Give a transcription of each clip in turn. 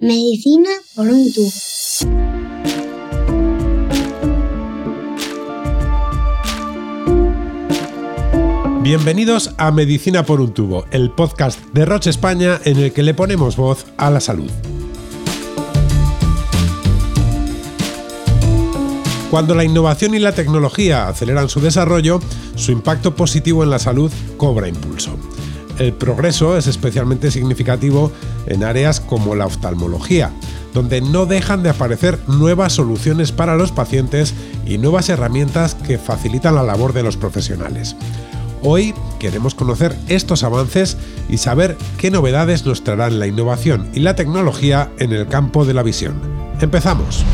Medicina por un tubo. Bienvenidos a Medicina por un tubo, el podcast de Roche España en el que le ponemos voz a la salud. Cuando la innovación y la tecnología aceleran su desarrollo, su impacto positivo en la salud cobra impulso. El progreso es especialmente significativo en áreas como la oftalmología, donde no dejan de aparecer nuevas soluciones para los pacientes y nuevas herramientas que facilitan la labor de los profesionales. Hoy queremos conocer estos avances y saber qué novedades nos traerán la innovación y la tecnología en el campo de la visión. Empezamos.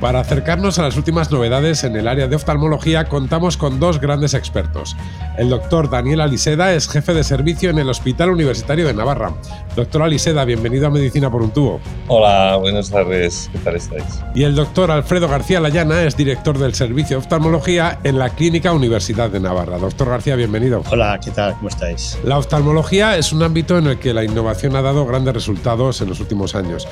Para acercarnos a las últimas novedades en el área de oftalmología contamos con dos grandes expertos. El doctor Daniel Aliseda es jefe de servicio en el Hospital Universitario de Navarra. Doctor Aliseda, bienvenido a Medicina por un tubo. Hola, buenas tardes, ¿qué tal estáis? Y el doctor Alfredo García Layana es director del servicio de oftalmología en la Clínica Universidad de Navarra. Doctor García, bienvenido. Hola, ¿qué tal? ¿Cómo estáis? La oftalmología es un ámbito en el que la innovación ha dado grandes resultados en los últimos años.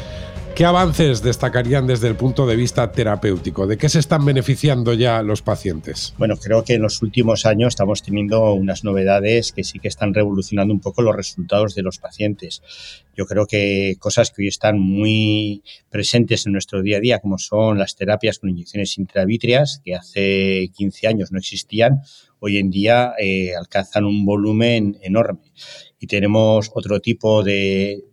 ¿Qué avances destacarían desde el punto de vista terapéutico? ¿De qué se están beneficiando ya los pacientes? Bueno, creo que en los últimos años estamos teniendo unas novedades que sí que están revolucionando un poco los resultados de los pacientes. Yo creo que cosas que hoy están muy presentes en nuestro día a día, como son las terapias con inyecciones intravítreas, que hace 15 años no existían, hoy en día eh, alcanzan un volumen enorme y tenemos otro tipo de,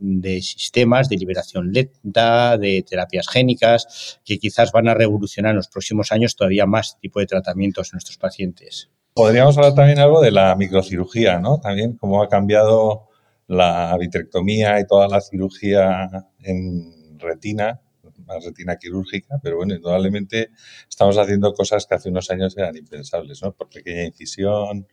sistemas de liberación lenta, de terapias génicas, que quizás van a revolucionar en los próximos años todavía más tipo de tratamientos en nuestros pacientes. Podríamos hablar también algo de la microcirugía, ¿no? También cómo ha cambiado la vitrectomía y toda la cirugía en retina, más retina quirúrgica, pero bueno, indudablemente estamos haciendo cosas que hace unos años eran impensables, ¿no? Por pequeña incisión,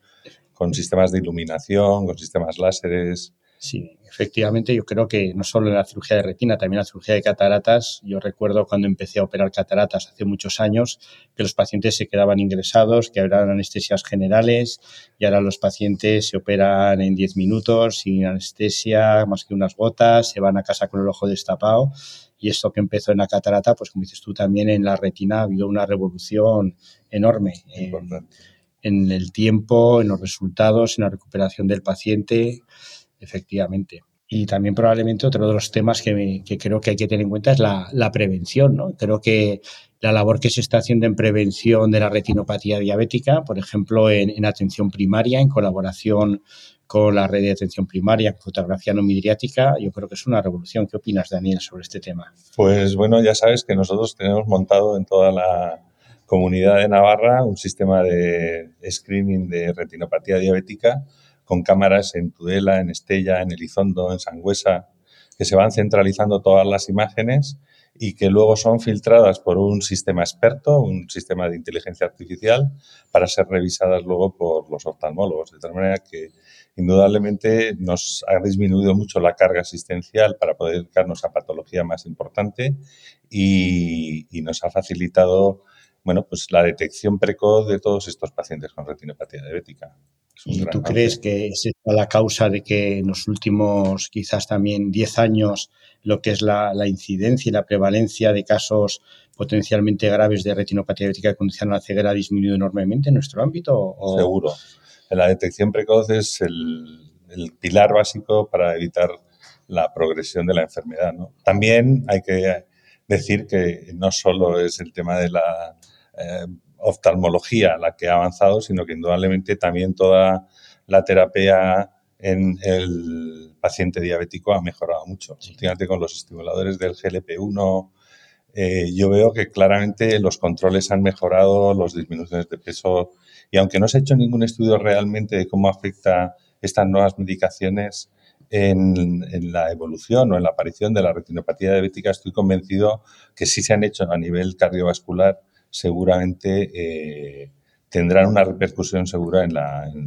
con sistemas de iluminación, con sistemas láseres. Sí, efectivamente, yo creo que no solo en la cirugía de retina, también la cirugía de cataratas. Yo recuerdo cuando empecé a operar cataratas hace muchos años que los pacientes se quedaban ingresados, que eran anestesias generales y ahora los pacientes se operan en 10 minutos sin anestesia, más que unas gotas, se van a casa con el ojo destapado. Y esto que empezó en la catarata, pues como dices tú, también en la retina ha habido una revolución enorme. Importante en el tiempo, en los resultados, en la recuperación del paciente, efectivamente. Y también probablemente otro de los temas que, creo que hay que tener en cuenta es la, prevención. ¿no? Creo que la labor que se está haciendo en prevención de la retinopatía diabética, por ejemplo, en, atención primaria, en colaboración con la red de atención primaria, fotografía no midriática, yo creo que es una revolución. ¿Qué opinas, Daniel, sobre este tema? Pues bueno, ya sabes que nosotros tenemos montado en toda la, Comunidad de Navarra un sistema de screening de retinopatía diabética con cámaras en Tudela, en Estella, en Elizondo, en Sangüesa, que se van centralizando todas las imágenes y que luego son filtradas por un sistema experto, un sistema de inteligencia artificial, para ser revisadas luego por los oftalmólogos. De tal manera que indudablemente nos ha disminuido mucho la carga asistencial para poder dedicarnos a patología más importante y, y nos ha facilitado bueno, pues la detección precoz de todos estos pacientes con retinopatía diabética. ¿Y tú crees que es la causa de que en los últimos quizás también 10 años lo que es la, incidencia y la prevalencia de casos potencialmente graves de retinopatía diabética que conducen a la ceguera ha disminuido enormemente en nuestro ámbito? Seguro. La detección precoz es el, el, pilar básico para evitar la progresión de la enfermedad. ¿no? También hay que decir que no solo es el tema de la eh, oftalmología la que ha avanzado, sino que indudablemente también toda la terapia en el paciente diabético ha mejorado mucho. Fíjate con los estimuladores del GLP-1, eh, yo veo que claramente los controles han mejorado, las disminuciones de peso, y aunque no se ha hecho ningún estudio realmente de cómo afecta estas nuevas medicaciones en, en, la evolución o en la aparición de la retinopatía diabética, estoy convencido que sí se han hecho a nivel cardiovascular seguramente eh, tendrán una repercusión segura en,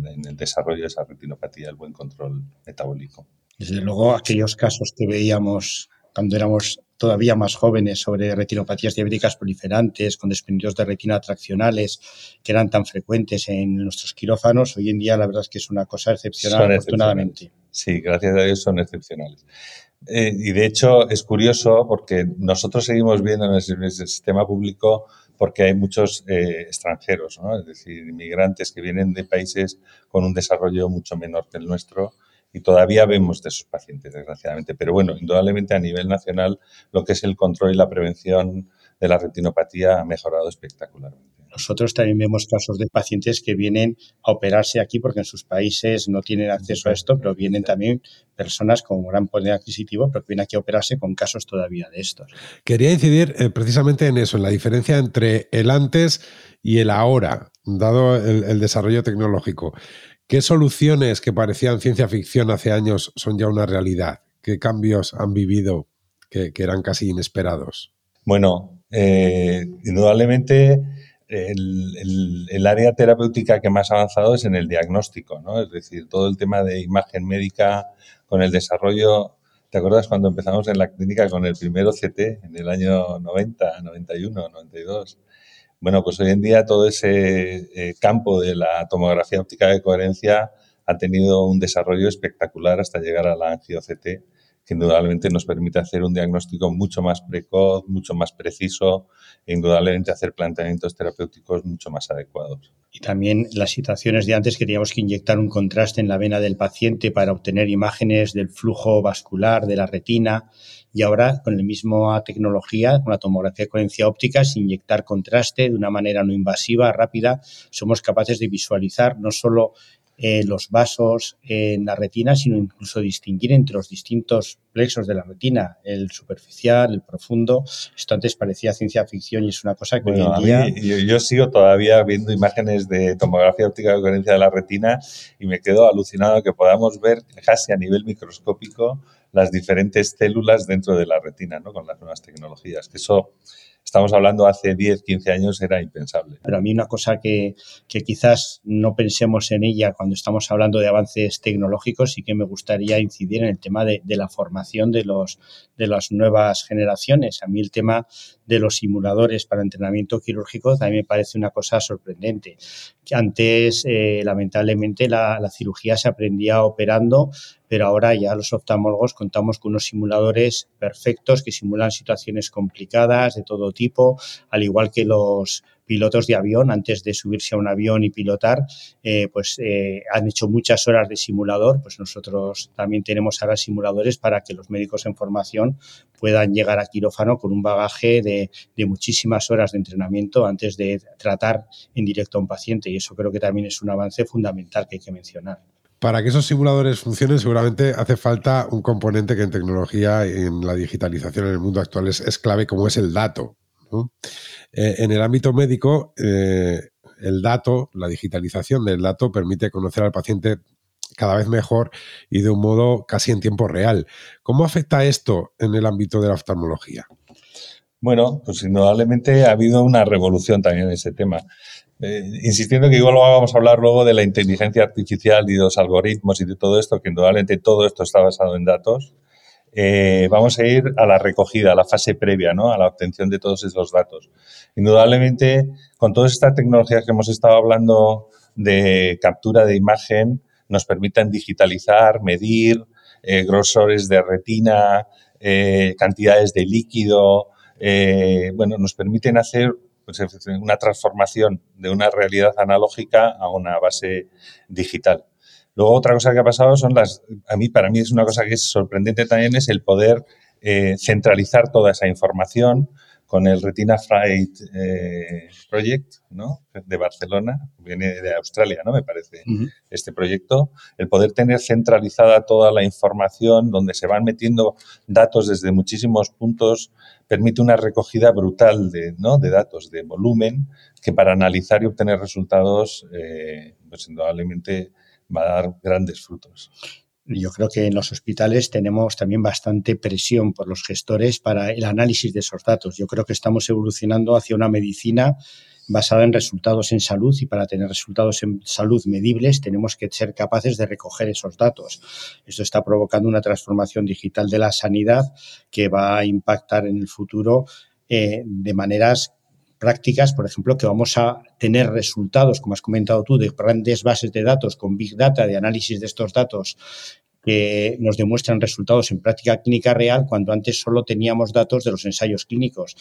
en, el desarrollo de esa retinopatía, el buen control metabólico. Desde luego, aquellos casos que veíamos cuando éramos todavía más jóvenes sobre retinopatías diabéticas proliferantes con desprendidos de retina atraccionales que eran tan frecuentes en nuestros quirófanos. Hoy en día la verdad es que es una cosa excepcional, afortunadamente. Sí, gracias a Dios son excepcionales. Eh, y de hecho es curioso porque nosotros seguimos viendo en el, sistema público porque hay muchos eh, extranjeros, ¿no? es decir, inmigrantes que vienen de países con un desarrollo mucho menor que el nuestro y todavía vemos de esos pacientes, desgraciadamente. Pero bueno, indudablemente a nivel nacional lo que es el control y la prevención de la retinopatía ha mejorado espectacularmente. Nosotros también vemos casos de pacientes que vienen a operarse aquí porque en sus países no tienen acceso a esto, pero vienen también personas con gran poder adquisitivo, pero que vienen aquí a operarse con casos todavía de estos. Quería incidir eh, precisamente en eso, en la diferencia entre el antes y el ahora, dado el desarrollo tecnológico. ¿Qué soluciones que parecían ciencia ficción hace años son ya una realidad? ¿Qué cambios han vivido que, eran casi inesperados? Bueno, eh, indudablemente el, área terapéutica que más ha avanzado es en el diagnóstico, ¿no? Es decir, todo el tema de imagen médica con el desarrollo. ¿Te acuerdas cuando empezamos en la clínica con el primero CT en el año 90, 91, 92? Bueno, pues hoy en día todo ese eh, campo de la tomografía óptica de coherencia ha tenido un desarrollo espectacular hasta llegar a la angio-CT, que indudablemente nos permite hacer un diagnóstico mucho más precoz, mucho más preciso e indudablemente hacer planteamientos terapéuticos mucho más adecuados. Y también las situaciones de antes que teníamos que inyectar un contraste en la vena del paciente para obtener imágenes del flujo vascular de la retina y ahora con la misma tecnología, con la tomografía de coherencia óptica, sin inyectar contraste de una manera no invasiva, rápida, somos capaces de visualizar no solo eh, los vasos en la retina, sino incluso distinguir entre los distintos plexos de la retina, el superficial, el profundo. Esto antes parecía ciencia ficción y es una cosa que hoy en día... yo, yo, sigo todavía viendo imágenes de tomografía óptica de coherencia de la retina y me quedo alucinado que podamos ver casi a nivel microscópico las diferentes células dentro de la retina, ¿no? Con las nuevas tecnologías. Que eso, estamos hablando hace 10, 15 años, era impensable. Pero a mí una cosa que, que quizás no pensemos en ella cuando estamos hablando de avances tecnológicos y que me gustaría incidir en el tema de, la formación de, los, de las nuevas generaciones. A mí el tema de los simuladores para entrenamiento quirúrgico también me parece una cosa sorprendente. Antes, eh, lamentablemente, la, la, cirugía se aprendía operando, pero ahora ya los oftalmólogos contamos con unos simuladores perfectos que simulan situaciones complicadas de todo tipo, al igual que los pilotos de avión, antes de subirse a un avión y pilotar, eh, pues eh, han hecho muchas horas de simulador, pues nosotros también tenemos ahora simuladores para que los médicos en formación puedan llegar a quirófano con un bagaje de, de muchísimas horas de entrenamiento antes de tratar en directo a un paciente. Y eso creo que también es un avance fundamental que hay que mencionar. Para que esos simuladores funcionen, seguramente hace falta un componente que en tecnología y en la digitalización en el mundo actual es, clave, como es el dato. Eh, en el ámbito médico, eh, el dato, la digitalización del dato permite conocer al paciente cada vez mejor y de un modo casi en tiempo real. ¿Cómo afecta esto en el ámbito de la oftalmología? Bueno, pues indudablemente ha habido una revolución también en ese tema. Eh, insistiendo que igual vamos a hablar luego de la inteligencia artificial y de los algoritmos y de todo esto, que indudablemente todo esto está basado en datos. Eh, vamos a ir a la recogida, a la fase previa, ¿no? a la obtención de todos esos datos. Indudablemente, con todas estas tecnologías que hemos estado hablando de captura de imagen, nos permiten digitalizar, medir eh, grosores de retina, eh, cantidades de líquido, bueno, nos permiten hacer pues, una transformación de una realidad analógica a una base digital. Luego otra cosa que ha pasado son las, a mí, para mí es una cosa que es sorprendente también, es el poder eh, centralizar toda esa información con el Retina Freight eh, Project, ¿no? De Barcelona, viene de Australia, ¿no? Me parece, este proyecto. El poder tener centralizada toda la información, donde se van metiendo datos desde muchísimos puntos, permite una recogida brutal de, ¿no? de datos, de volumen, que para analizar y obtener resultados, eh, pues indudablemente va a dar grandes frutos. Yo creo que en los hospitales tenemos también bastante presión por los gestores para el análisis de esos datos. Yo creo que estamos evolucionando hacia una medicina basada en resultados en salud y para tener resultados en salud medibles tenemos que ser capaces de recoger esos datos. Esto está provocando una transformación digital de la sanidad que va a impactar en el futuro eh, de maneras prácticas, por ejemplo, que vamos a tener resultados, como has comentado tú, de grandes bases de datos con Big Data, de análisis de estos datos que nos demuestran resultados en práctica clínica real cuando antes solo teníamos datos de los ensayos clínicos.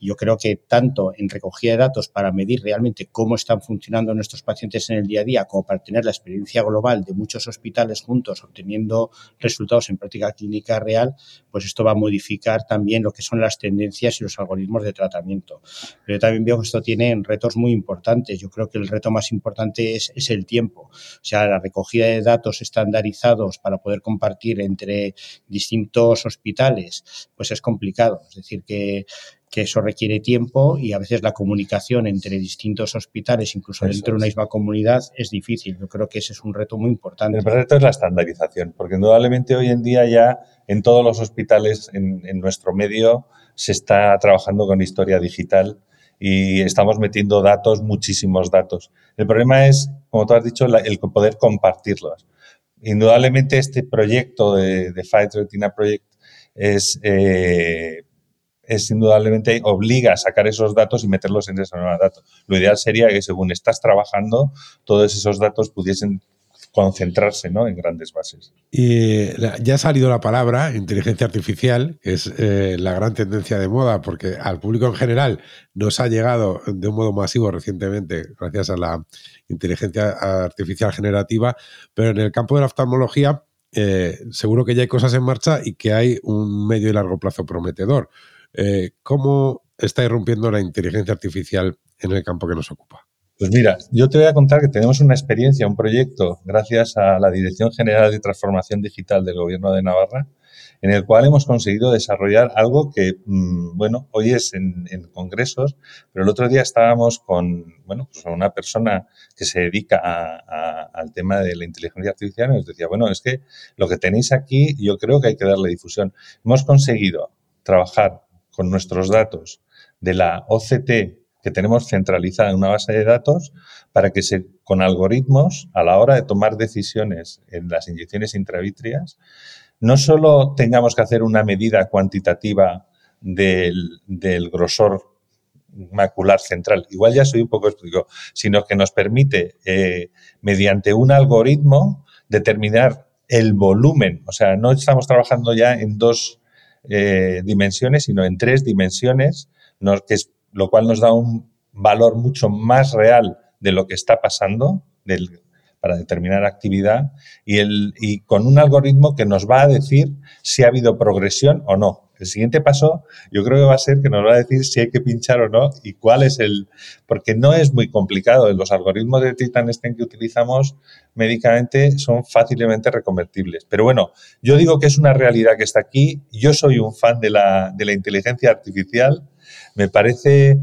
Yo creo que tanto en recogida de datos para medir realmente cómo están funcionando nuestros pacientes en el día a día, como para tener la experiencia global de muchos hospitales juntos obteniendo resultados en práctica clínica real, pues esto va a modificar también lo que son las tendencias y los algoritmos de tratamiento. Pero yo también veo que esto tiene retos muy importantes. Yo creo que el reto más importante es, es el tiempo. O sea, la recogida de datos estandarizados para poder poder compartir entre distintos hospitales, pues es complicado. Es decir, que, eso requiere tiempo y a veces la comunicación entre distintos hospitales, incluso dentro de una misma comunidad, es difícil. Yo creo que ese es un reto muy importante. El reto es la estandarización, porque indudablemente hoy en día ya en todos los hospitales en, nuestro medio se está trabajando con historia digital y estamos metiendo datos, muchísimos datos. El problema es, como tú has dicho, el poder compartirlos indudablemente este proyecto de, Fight Retina Project es, eh, es indudablemente obliga a sacar esos datos y meterlos en esa nueva datos. Lo ideal sería que según estás trabajando, todos esos datos pudiesen concentrarse ¿no? en grandes bases. Y ya ha salido la palabra inteligencia artificial, que es eh, la gran tendencia de moda, porque al público en general nos ha llegado de un modo masivo recientemente, gracias a la inteligencia artificial generativa, pero en el campo de la oftalmología eh, seguro que ya hay cosas en marcha y que hay un medio y largo plazo prometedor. Eh, ¿Cómo está irrumpiendo la inteligencia artificial en el campo que nos ocupa? Pues mira, yo te voy a contar que tenemos una experiencia, un proyecto, gracias a la Dirección General de Transformación Digital del Gobierno de Navarra, en el cual hemos conseguido desarrollar algo que, mm, bueno, hoy es en, congresos, pero el otro día estábamos con, bueno, pues una persona que se dedica al tema de la inteligencia artificial y nos decía, bueno, es que lo que tenéis aquí yo creo que hay que darle difusión. Hemos conseguido trabajar con nuestros datos de la OCT que tenemos centralizada en una base de datos para que se, con algoritmos, a la hora de tomar decisiones en las inyecciones intravítreas, no solo tengamos que hacer una medida cuantitativa del, grosor macular central, igual ya soy un poco explico, sino que nos permite, eh, mediante un algoritmo, determinar el volumen. O sea, no estamos trabajando ya en dos eh, dimensiones, sino en tres dimensiones, que es lo cual nos da un valor mucho más real de lo que está pasando para determinar actividad y, el, y con un algoritmo que nos va a decir si ha habido progresión o no. El siguiente paso yo creo que va a ser que nos va a decir si hay que pinchar o no y cuál es el... Porque no es muy complicado. Los algoritmos de Titan Stem que utilizamos médicamente son fácilmente reconvertibles. Pero bueno, yo digo que es una realidad que está aquí. Yo soy un fan de la, de la inteligencia artificial me parece,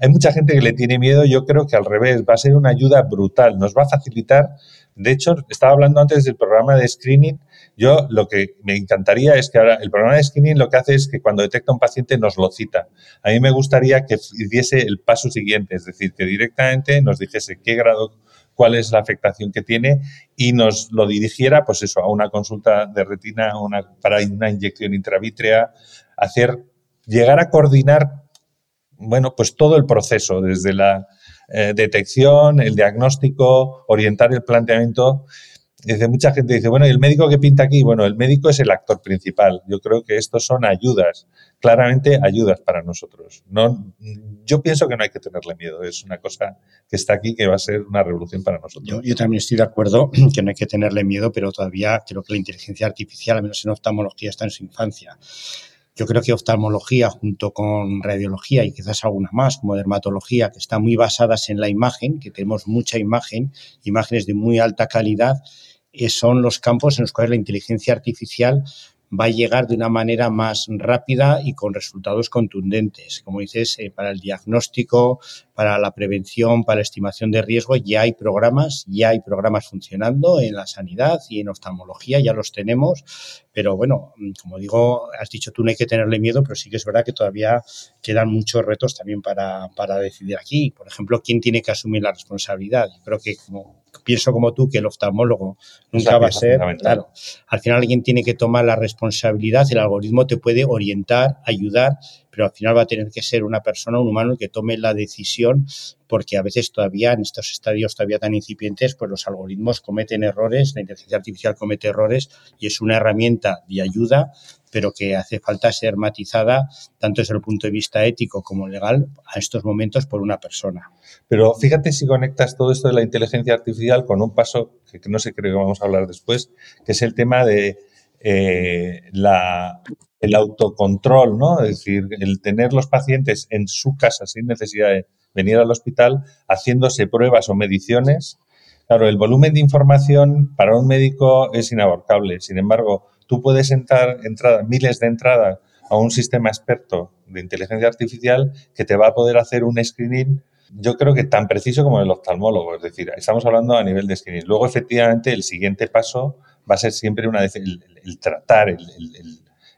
hay mucha gente que le tiene miedo, yo creo que al revés, va a ser una ayuda brutal, nos va a facilitar. De hecho, estaba hablando antes del programa de screening. Yo lo que me encantaría es que ahora el programa de screening lo que hace es que cuando detecta un paciente nos lo cita. A mí me gustaría que diese el paso siguiente, es decir, que directamente nos dijese qué grado cuál es la afectación que tiene y nos lo dirigiera, pues eso, a una consulta de retina, una, para una inyección intravítrea, hacer, llegar a coordinar bueno, pues todo el proceso, desde la eh, detección, el diagnóstico, orientar el planteamiento. Dice, mucha gente dice, bueno, ¿y el médico que pinta aquí? Bueno, el médico es el actor principal. Yo creo que estos son ayudas, claramente ayudas para nosotros. No, yo pienso que no hay que tenerle miedo. Es una cosa que está aquí que va a ser una revolución para nosotros. yo también estoy de acuerdo que no hay que tenerle miedo, pero todavía creo que la inteligencia artificial, al menos en oftalmología, está en su infancia. Yo creo que oftalmología junto con radiología y quizás alguna más como dermatología que están muy basadas en la imagen, que tenemos mucha imagen, imágenes de muy alta calidad, eh, son los campos en los cuales la inteligencia artificial va a llegar de una manera más rápida y con resultados contundentes. Como dices, eh, para el diagnóstico, para la prevención, para la estimación de riesgo, ya hay programas, ya hay programas funcionando en la sanidad y en oftalmología, ya los tenemos. Pero bueno, como digo, has dicho tú no hay que tenerle miedo, pero sí que es verdad que todavía quedan muchos retos también para, para decidir aquí. Por ejemplo, ¿quién tiene que asumir la responsabilidad? Yo creo que como pienso como tú que el oftalmólogo nunca va a ser, claro, al final alguien tiene que tomar la responsabilidad, el algoritmo te puede orientar, ayudar, pero al final va a tener que ser una persona, un humano, el que tome la decisión, porque a veces todavía en estos estadios todavía tan incipientes, pues los algoritmos cometen errores, la inteligencia artificial comete errores y es una herramienta de ayuda, pero que hace falta ser matizada tanto desde el punto de vista ético como legal a estos momentos por una persona. Pero fíjate si conectas todo esto de la inteligencia artificial con un paso que no sé, creo que vamos a hablar después, que es el tema de eh, la, el autocontrol, ¿no? Es decir, el tener los pacientes en su casa sin necesidad de venir al hospital haciéndose pruebas o mediciones. Claro, el volumen de información para un médico es inabarcable. Sin embargo, tú puedes entrar miles de entradas a un sistema experto de inteligencia artificial que te va a poder hacer un screening, yo creo que tan preciso como el oftalmólogo. Es decir, estamos hablando a nivel de screening. Luego, efectivamente, el siguiente paso va a ser siempre una, el, el tratar, el,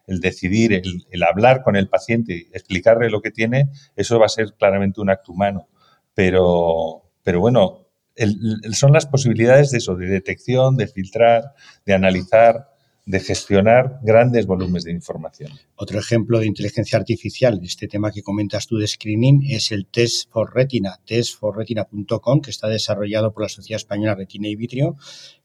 el decidir, el, hablar con el paciente, explicarle lo que tiene, eso va a ser claramente un acto humano. Pero, pero bueno, son las posibilidades de eso, de detección, de filtrar, de analizar, de gestionar grandes volúmenes de información. Otro ejemplo de inteligencia artificial, este tema que comentas tú de screening, es el Test for Retina, testforretina.com, que está desarrollado por la Sociedad Española Retina y Vitrio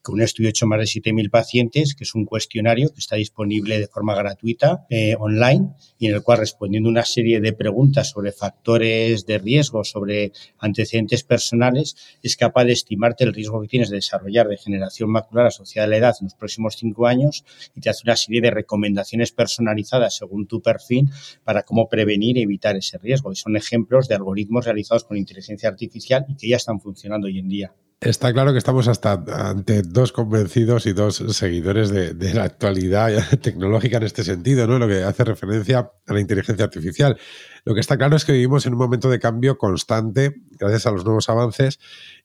con un estudio hecho más de 7.000 pacientes, que es un cuestionario que está disponible de forma gratuita eh, online y en el cual respondiendo una serie de preguntas sobre factores de riesgo, sobre antecedentes personales, es capaz de estimarte el riesgo que tienes de desarrollar degeneración macular asociada a la edad en los próximos cinco años y te hace una serie de recomendaciones personalizadas según tu perfil para cómo prevenir y evitar ese riesgo. Y son ejemplos de algoritmos realizados con inteligencia artificial y que ya están funcionando hoy en día. Está claro que estamos hasta ante dos convencidos y dos seguidores de, la actualidad tecnológica en este sentido, ¿no? Lo que hace referencia a la inteligencia artificial. Lo que está claro es que vivimos en un momento de cambio constante gracias a los nuevos avances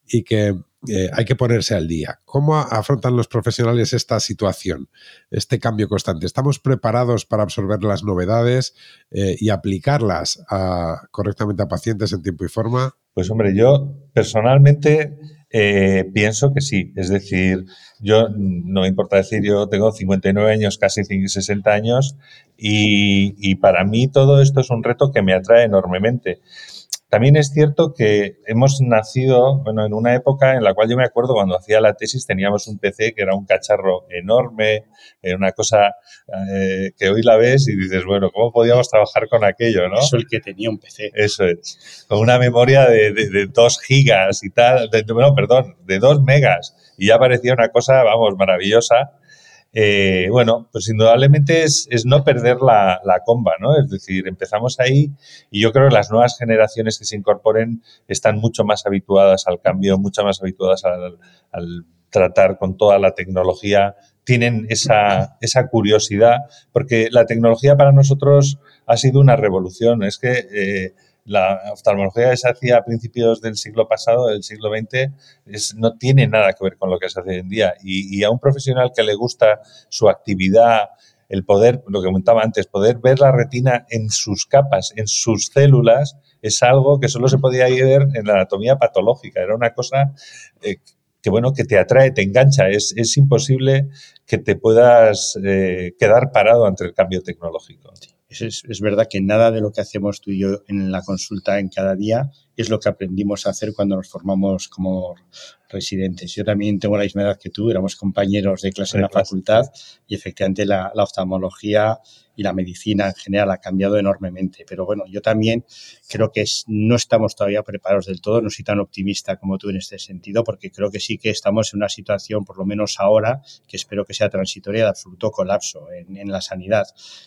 y que eh, hay que ponerse al día. ¿Cómo afrontan los profesionales esta situación, este cambio constante? ¿Estamos preparados para absorber las novedades eh, y aplicarlas correctamente a pacientes en tiempo y forma? Pues hombre, yo personalmente eh, pienso que sí. Es decir, yo no me importa decir, yo tengo 59 años, casi 60 años, y, y para mí todo esto es un reto que me atrae enormemente. También es cierto que hemos nacido bueno, en una época en la cual yo me acuerdo cuando hacía la tesis teníamos un PC que era un cacharro enorme, era una cosa eh, que hoy la ves y dices, bueno, ¿cómo podíamos trabajar con aquello? ¿no? Eso el que tenía un PC. Eso es. Con una memoria de, de, 2 gigas y tal, de, bueno, perdón, de 2 megas. Y ya parecía una cosa, vamos, maravillosa. Eh, bueno, pues indudablemente es, no perder la, comba, ¿no? Es decir, empezamos ahí y yo creo que las nuevas generaciones que se incorporen están mucho más habituadas al cambio, mucho más habituadas al, tratar con toda la tecnología, tienen esa, esa, curiosidad, porque la tecnología para nosotros ha sido una revolución. Es que eh, la oftalmología que se hacía a principios del siglo pasado, del siglo XX, es, no tiene nada que ver con lo que se hace hoy en día. Y, a un profesional que le gusta su actividad, el poder, lo que comentaba antes, poder ver la retina en sus capas, en sus células, es algo que solo se podía ver en la anatomía patológica. Era una cosa eh, que, bueno, que te atrae, te engancha. Es, imposible que te puedas eh, quedar parado ante el cambio tecnológico. Es, es, verdad que nada de lo que hacemos tú y yo en la consulta en cada día es lo que aprendimos a hacer cuando nos formamos como residentes. Yo también tengo la misma edad que tú, éramos compañeros de clase en la facultad y efectivamente la, la oftalmología y la medicina en general ha cambiado enormemente. Pero bueno, yo también creo que no estamos todavía preparados del todo, no soy tan optimista como tú en este sentido, porque creo que sí que estamos en una situación, por lo menos ahora, que espero que sea transitoria, de absoluto colapso en, en la sanidad.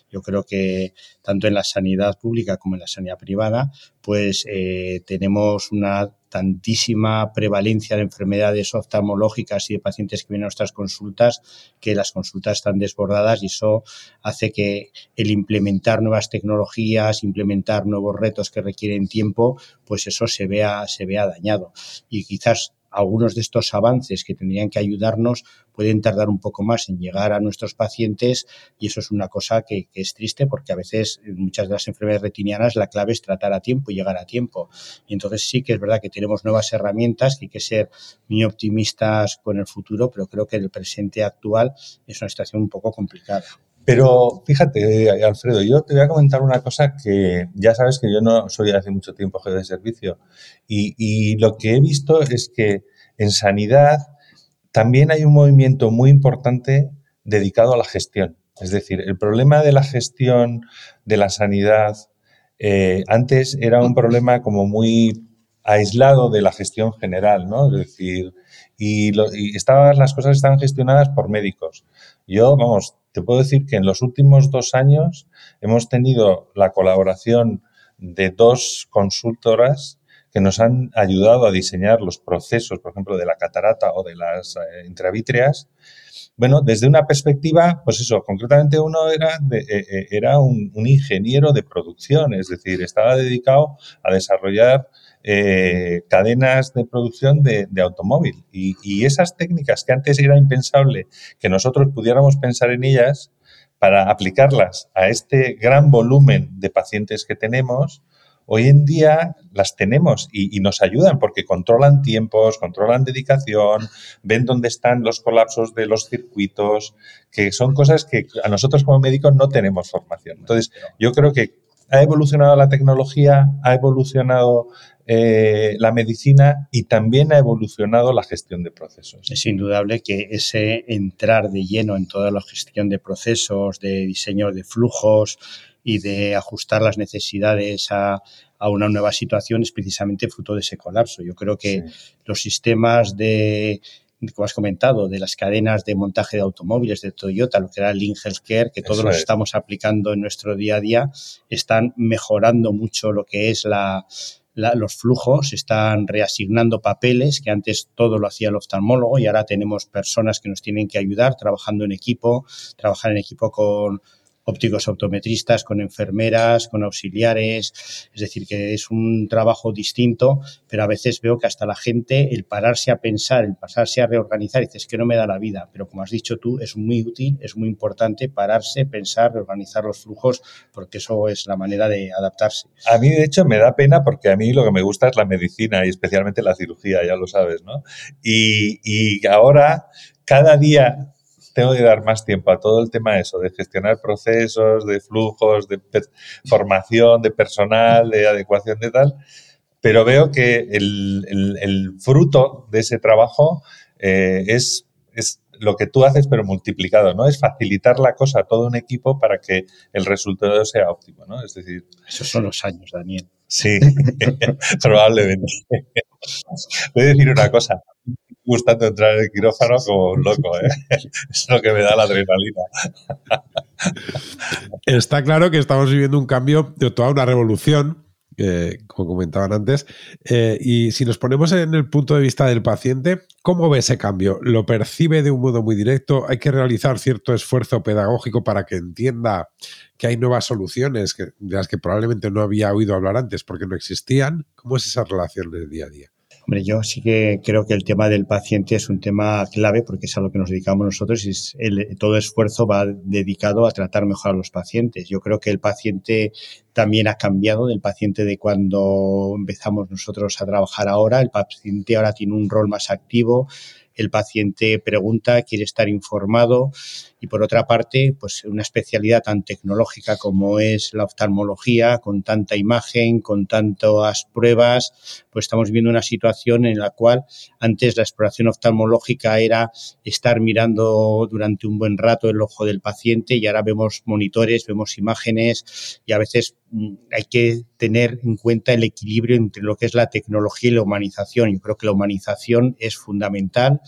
Yo creo que tanto en la sanidad pública como en la sanidad privada, pues eh, tenemos una tantísima prevalencia de enfermedades oftalmológicas y de pacientes que vienen a nuestras consultas que las consultas están desbordadas y eso hace que el implementar nuevas tecnologías, implementar nuevos retos que requieren tiempo, pues eso se vea, se vea dañado. Y quizás algunos de estos avances que tendrían que ayudarnos pueden tardar un poco más en llegar a nuestros pacientes y eso es una cosa que, es triste porque a veces en muchas de las enfermedades retinianas la clave es tratar a tiempo y llegar a tiempo. Y entonces sí que es verdad que tenemos nuevas herramientas, que hay que ser muy optimistas con el futuro, pero creo que el presente actual es una situación un poco complicada. Pero fíjate, Alfredo, yo te voy a comentar una cosa que ya sabes que yo no soy hace mucho tiempo jefe de servicio y, lo que he visto es que en sanidad también hay un movimiento muy importante dedicado a la gestión. Es decir, el problema de la gestión de la sanidad eh, antes era un problema como muy aislado de la gestión general, ¿no? Es decir, y, y estaban, las cosas estaban gestionadas por médicos. Yo, vamos, te puedo decir que en los últimos dos años hemos tenido la colaboración de dos consultoras que nos han ayudado a diseñar los procesos, por ejemplo, de la catarata o de las eh, intravítreas. Bueno, desde una perspectiva, pues eso, concretamente uno era, eh, eh, era un, ingeniero de producción, es decir, estaba dedicado a desarrollar cadenas de producción de, automóvil. Y, esas técnicas que antes era impensable que nosotros pudiéramos pensar en ellas para aplicarlas a este gran volumen de pacientes que tenemos, hoy en día las tenemos y, nos ayudan porque controlan tiempos, controlan dedicación, ven dónde están los colapsos de los circuitos, que son cosas que a nosotros como médicos no tenemos formación. Entonces, yo creo que ha evolucionado la tecnología, ha evolucionado eh, la medicina y también ha evolucionado la gestión de procesos. Es indudable que ese entrar de lleno en toda la gestión de procesos, de diseño de flujos, y de ajustar las necesidades a, a una nueva situación es precisamente fruto de ese colapso. Yo creo que los sistemas de, como has comentado, de las cadenas de montaje de automóviles de Toyota, lo que era el Lean Healthcare, que todos los estamos aplicando en nuestro día a día, están mejorando mucho lo que es la, los flujos, están reasignando papeles, que antes todo lo hacía el oftalmólogo y ahora tenemos personas que nos tienen que ayudar trabajando en equipo, trabajar en equipo con ópticos optometristas, con enfermeras, con auxiliares, es decir, que es un trabajo distinto, pero a veces veo que hasta la gente, el pararse a pensar, el pasarse a reorganizar, dices que no me da la vida, pero como has dicho tú, es muy útil, es muy importante pararse, pensar, reorganizar los flujos, porque eso es la manera de adaptarse. A mí, de hecho, me da pena porque a mí lo que me gusta es la medicina y especialmente la cirugía, ya lo sabes, ¿no? Y, y ahora, cada día tengo que dar más tiempo a todo el tema de eso, de gestionar procesos, de flujos, de formación de personal, de adecuación de tal, pero veo que el, fruto de ese trabajo eh, es, es lo que tú haces, pero multiplicado, ¿no? Es facilitar la cosa a todo un equipo para que el resultado sea óptimo, ¿no? Es decir... Esos son los años, Daniel. Sí, probablemente. Voy a decir una cosa gustando entrar en el quirófano como un loco, ¿eh? es lo que me da la adrenalina. Está claro que estamos viviendo un cambio de toda una revolución, como comentaban antes, eh, y si nos ponemos en el punto de vista del paciente, ¿cómo ve ese cambio? ¿Lo percibe de un modo muy directo? ¿Hay que realizar cierto esfuerzo pedagógico para que entienda que hay nuevas soluciones de las que probablemente no había oído hablar antes porque no existían? ¿Cómo es esa relación del día a día? Hombre, yo sí que creo que el tema del paciente es un tema clave porque es a lo que nos dedicamos nosotros y es el, todo esfuerzo va dedicado a tratar mejor a los pacientes. Yo creo que el paciente también ha cambiado del paciente de cuando empezamos nosotros a trabajar ahora. El paciente ahora tiene un rol más activo, el paciente pregunta, quiere estar informado y por otra parte, pues una especialidad tan tecnológica como es la oftalmología, con tanta imagen, con tantas pruebas, pues estamos viendo una situación en la cual antes la exploración oftalmológica era estar mirando durante un buen rato el ojo del paciente y ahora vemos monitores, vemos imágenes y a veces mm, hay que tener en cuenta el equilibrio entre lo que es la tecnología y la humanización. Yo creo que la humanización es fundamental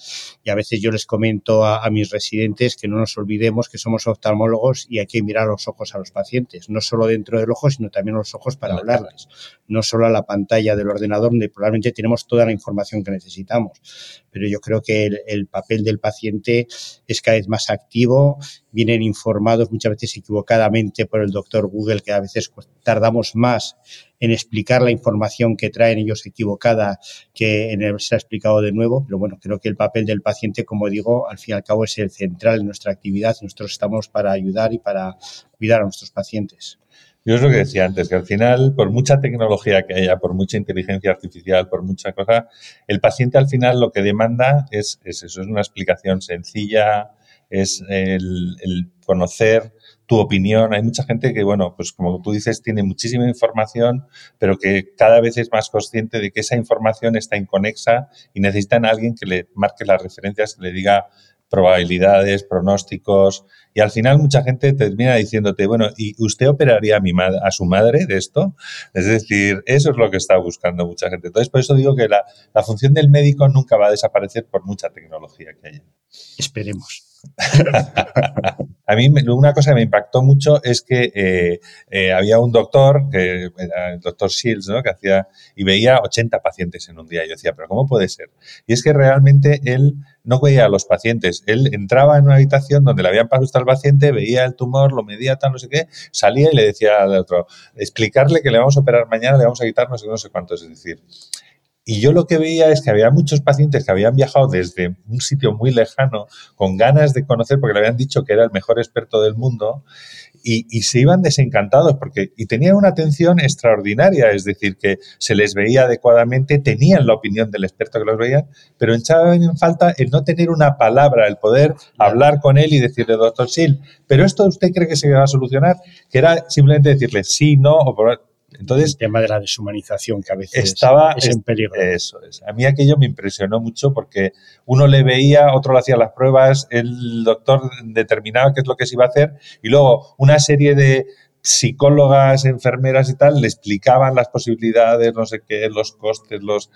y a veces yo les comento a, a mis residentes que no nos olvidemos que somos oftalmólogos y hay que mirar los ojos a los pacientes, no solo dentro del ojo, sino también los ojos para hablarles, no solo a la pantalla del ordenador donde probablemente tenemos toda la información que necesitamos. Pero yo creo que el, el papel del paciente es cada vez más activo, vienen informados muchas veces equivocadamente por el doctor Google, que a veces tardamos más en explicar la información que traen ellos equivocada que en el ser explicado de nuevo. Pero bueno, creo que el papel del paciente, como digo, al fin y al cabo es el central en nuestra actividad. Nosotros estamos para ayudar y para cuidar a nuestros pacientes. Yo es lo que decía antes, que al final, por mucha tecnología que haya, por mucha inteligencia artificial, por mucha cosa, el paciente al final lo que demanda es, es eso, es una explicación sencilla, es el, conocer tu opinión. Hay mucha gente que, bueno, pues como tú dices, tiene muchísima información, pero que cada vez es más consciente de que esa información está inconexa y necesitan a alguien que le marque las referencias, que le diga probabilidades, pronósticos, y al final mucha gente termina diciéndote, bueno, ¿y usted operaría a, mi a su madre de esto? Es decir, eso es lo que está buscando mucha gente. Entonces, por eso digo que la, la función del médico nunca va a desaparecer por mucha tecnología que haya. Esperemos. a mí una cosa que me impactó mucho es que eh, eh, había un doctor, que el doctor Shields, ¿no? que hacía y veía 80 pacientes en un día. Yo decía, pero ¿cómo puede ser? Y es que realmente él no veía a los pacientes. Él entraba en una habitación donde le habían pasado al paciente, veía el tumor, lo medía, tal, no sé qué, salía y le decía al otro, explicarle que le vamos a operar mañana, le vamos a quitar no sé, no sé cuánto. Es decir, y yo lo que veía es que había muchos pacientes que habían viajado desde un sitio muy lejano con ganas de conocer, porque le habían dicho que era el mejor experto del mundo, y, y, se iban desencantados porque y tenían una atención extraordinaria, es decir, que se les veía adecuadamente, tenían la opinión del experto que los veía, pero echaban en falta el no tener una palabra, el poder hablar con él y decirle, doctor Sil, pero esto usted cree que se va a solucionar, que era simplemente decirle sí, no, o por, entonces, el tema de la deshumanización que a veces estaba es en peligro. Eso es. A mí aquello me impresionó mucho porque uno le veía, otro le hacía las pruebas, el doctor determinaba qué es lo que se iba a hacer y luego una serie de psicólogas, enfermeras y tal, le explicaban las posibilidades, no sé qué, los costes, los...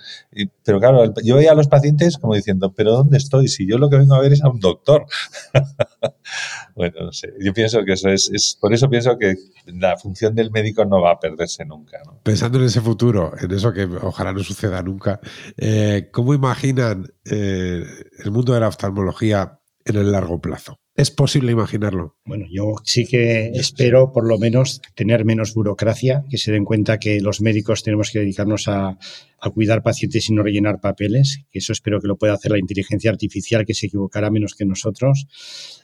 Pero claro, yo veía a los pacientes como diciendo, pero ¿dónde estoy? Si yo lo que vengo a ver es a un doctor. bueno, no sé, yo pienso que eso es, es, por eso pienso que la función del médico no va a perderse nunca. Pensando en ese futuro, en eso que ojalá no suceda nunca, eh, ¿cómo imaginan eh, el mundo de la oftalmología en el largo plazo? ¿Es posible imaginarlo? Bueno, yo sí que espero por lo menos tener menos burocracia, que se den cuenta que los médicos tenemos que dedicarnos a, a, cuidar pacientes y no rellenar papeles, que eso espero que lo pueda hacer la inteligencia artificial, que se equivocará menos que nosotros.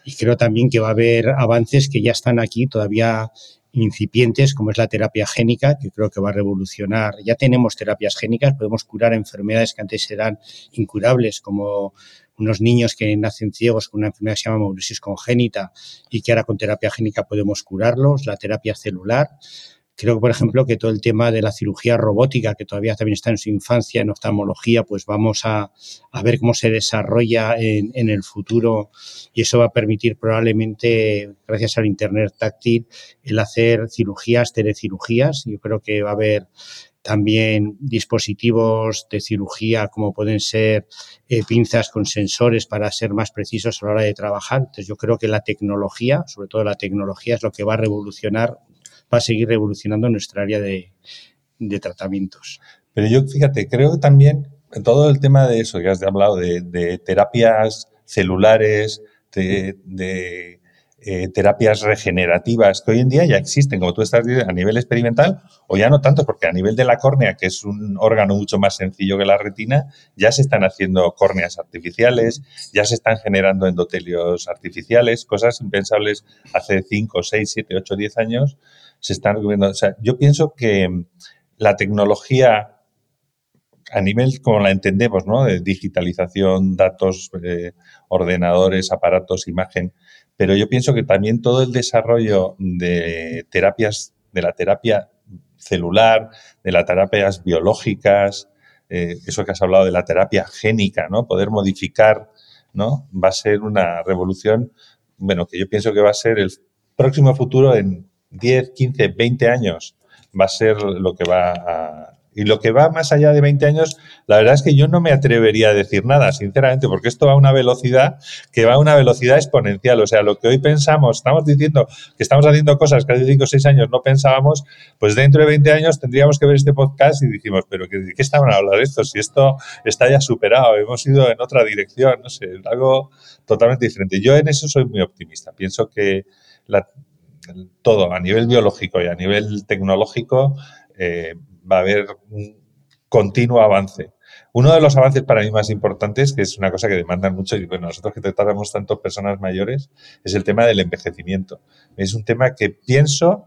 Y creo también que va a haber avances que ya están aquí, todavía incipientes, como es la terapia génica, que creo que va a revolucionar. Ya tenemos terapias génicas, podemos curar enfermedades que antes eran incurables, como unos niños que nacen ciegos con una enfermedad que se llama congénita y que ahora con terapia génica podemos curarlos, la terapia celular. Creo que, por ejemplo, que todo el tema de la cirugía robótica, que todavía también está en su infancia en oftalmología, pues vamos a, a ver cómo se desarrolla en, en, el futuro y eso va a permitir probablemente, gracias al Internet táctil, el hacer cirugías, telecirugías. Yo creo que va a haber también dispositivos de cirugía como pueden ser eh, pinzas con sensores para ser más precisos a la hora de trabajar. Entonces yo creo que la tecnología, sobre todo la tecnología, es lo que va a revolucionar, va a seguir revolucionando nuestra área de, tratamientos. Pero yo, fíjate, creo que también en todo el tema de eso que has hablado, de, terapias celulares, de, de eh, terapias regenerativas que hoy en día ya existen, como tú estás diciendo, a nivel experimental, o ya no tanto, porque a nivel de la córnea, que es un órgano mucho más sencillo que la retina, ya se están haciendo córneas artificiales, ya se están generando endotelios artificiales, cosas impensables hace 5, 6, 7, 8, 10 años, se están viendo. O sea, yo pienso que la tecnología a nivel como la entendemos, ¿no? De digitalización, datos, eh, ordenadores, aparatos, imagen. Pero yo pienso que también todo el desarrollo de terapias, de la terapia celular, de las terapias biológicas, eh, eso que has hablado de la terapia génica, ¿no? Poder modificar, ¿no? Va a ser una revolución, bueno, que yo pienso que va a ser el próximo futuro en 10, 15, 20 años. Va a ser lo que va a, y lo que va más allá de 20 años, la verdad es que yo no me atrevería a decir nada, sinceramente, porque esto va a una velocidad que va a una velocidad exponencial. O sea, lo que hoy pensamos, estamos diciendo que estamos haciendo cosas que hace 5 o 6 años no pensábamos, pues dentro de 20 años tendríamos que ver este podcast y dijimos, pero ¿de qué estaban hablando esto? Si esto está ya superado, hemos ido en otra dirección, no sé, algo totalmente diferente. Yo en eso soy muy optimista. Pienso que todo a nivel biológico y a nivel tecnológico eh, va a haber un continuo avance. Uno de los avances para mí más importantes, que es una cosa que demandan mucho, y bueno, nosotros que tratamos tanto personas mayores, es el tema del envejecimiento. Es un tema que pienso,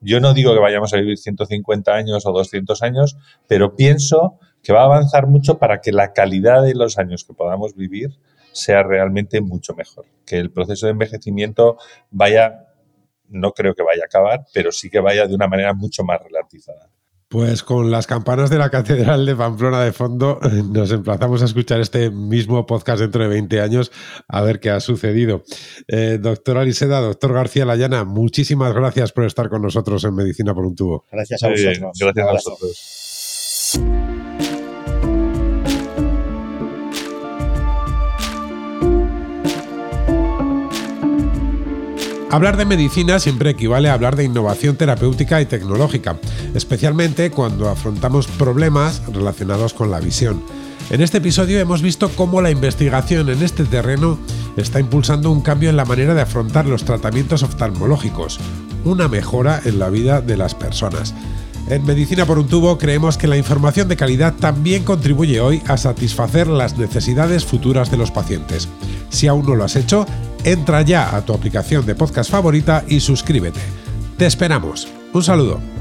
yo no digo que vayamos a vivir 150 años o 200 años, pero pienso que va a avanzar mucho para que la calidad de los años que podamos vivir sea realmente mucho mejor. Que el proceso de envejecimiento vaya, no creo que vaya a acabar, pero sí que vaya de una manera mucho más relativizada. Pues con las campanas de la Catedral de Pamplona de fondo, nos emplazamos a escuchar este mismo podcast dentro de 20 años a ver qué ha sucedido. Eh, doctor Aliseda, doctor García Layana, muchísimas gracias por estar con nosotros en Medicina por un tubo. Gracias a vosotros. gracias a vosotros. Hablar de medicina siempre equivale a hablar de innovación terapéutica y tecnológica, especialmente cuando afrontamos problemas relacionados con la visión. En este episodio hemos visto cómo la investigación en este terreno está impulsando un cambio en la manera de afrontar los tratamientos oftalmológicos, una mejora en la vida de las personas. En Medicina por un tubo creemos que la información de calidad también contribuye hoy a satisfacer las necesidades futuras de los pacientes. Si aún no lo has hecho, entra ya a tu aplicación de podcast favorita y suscríbete. Te esperamos. Un saludo.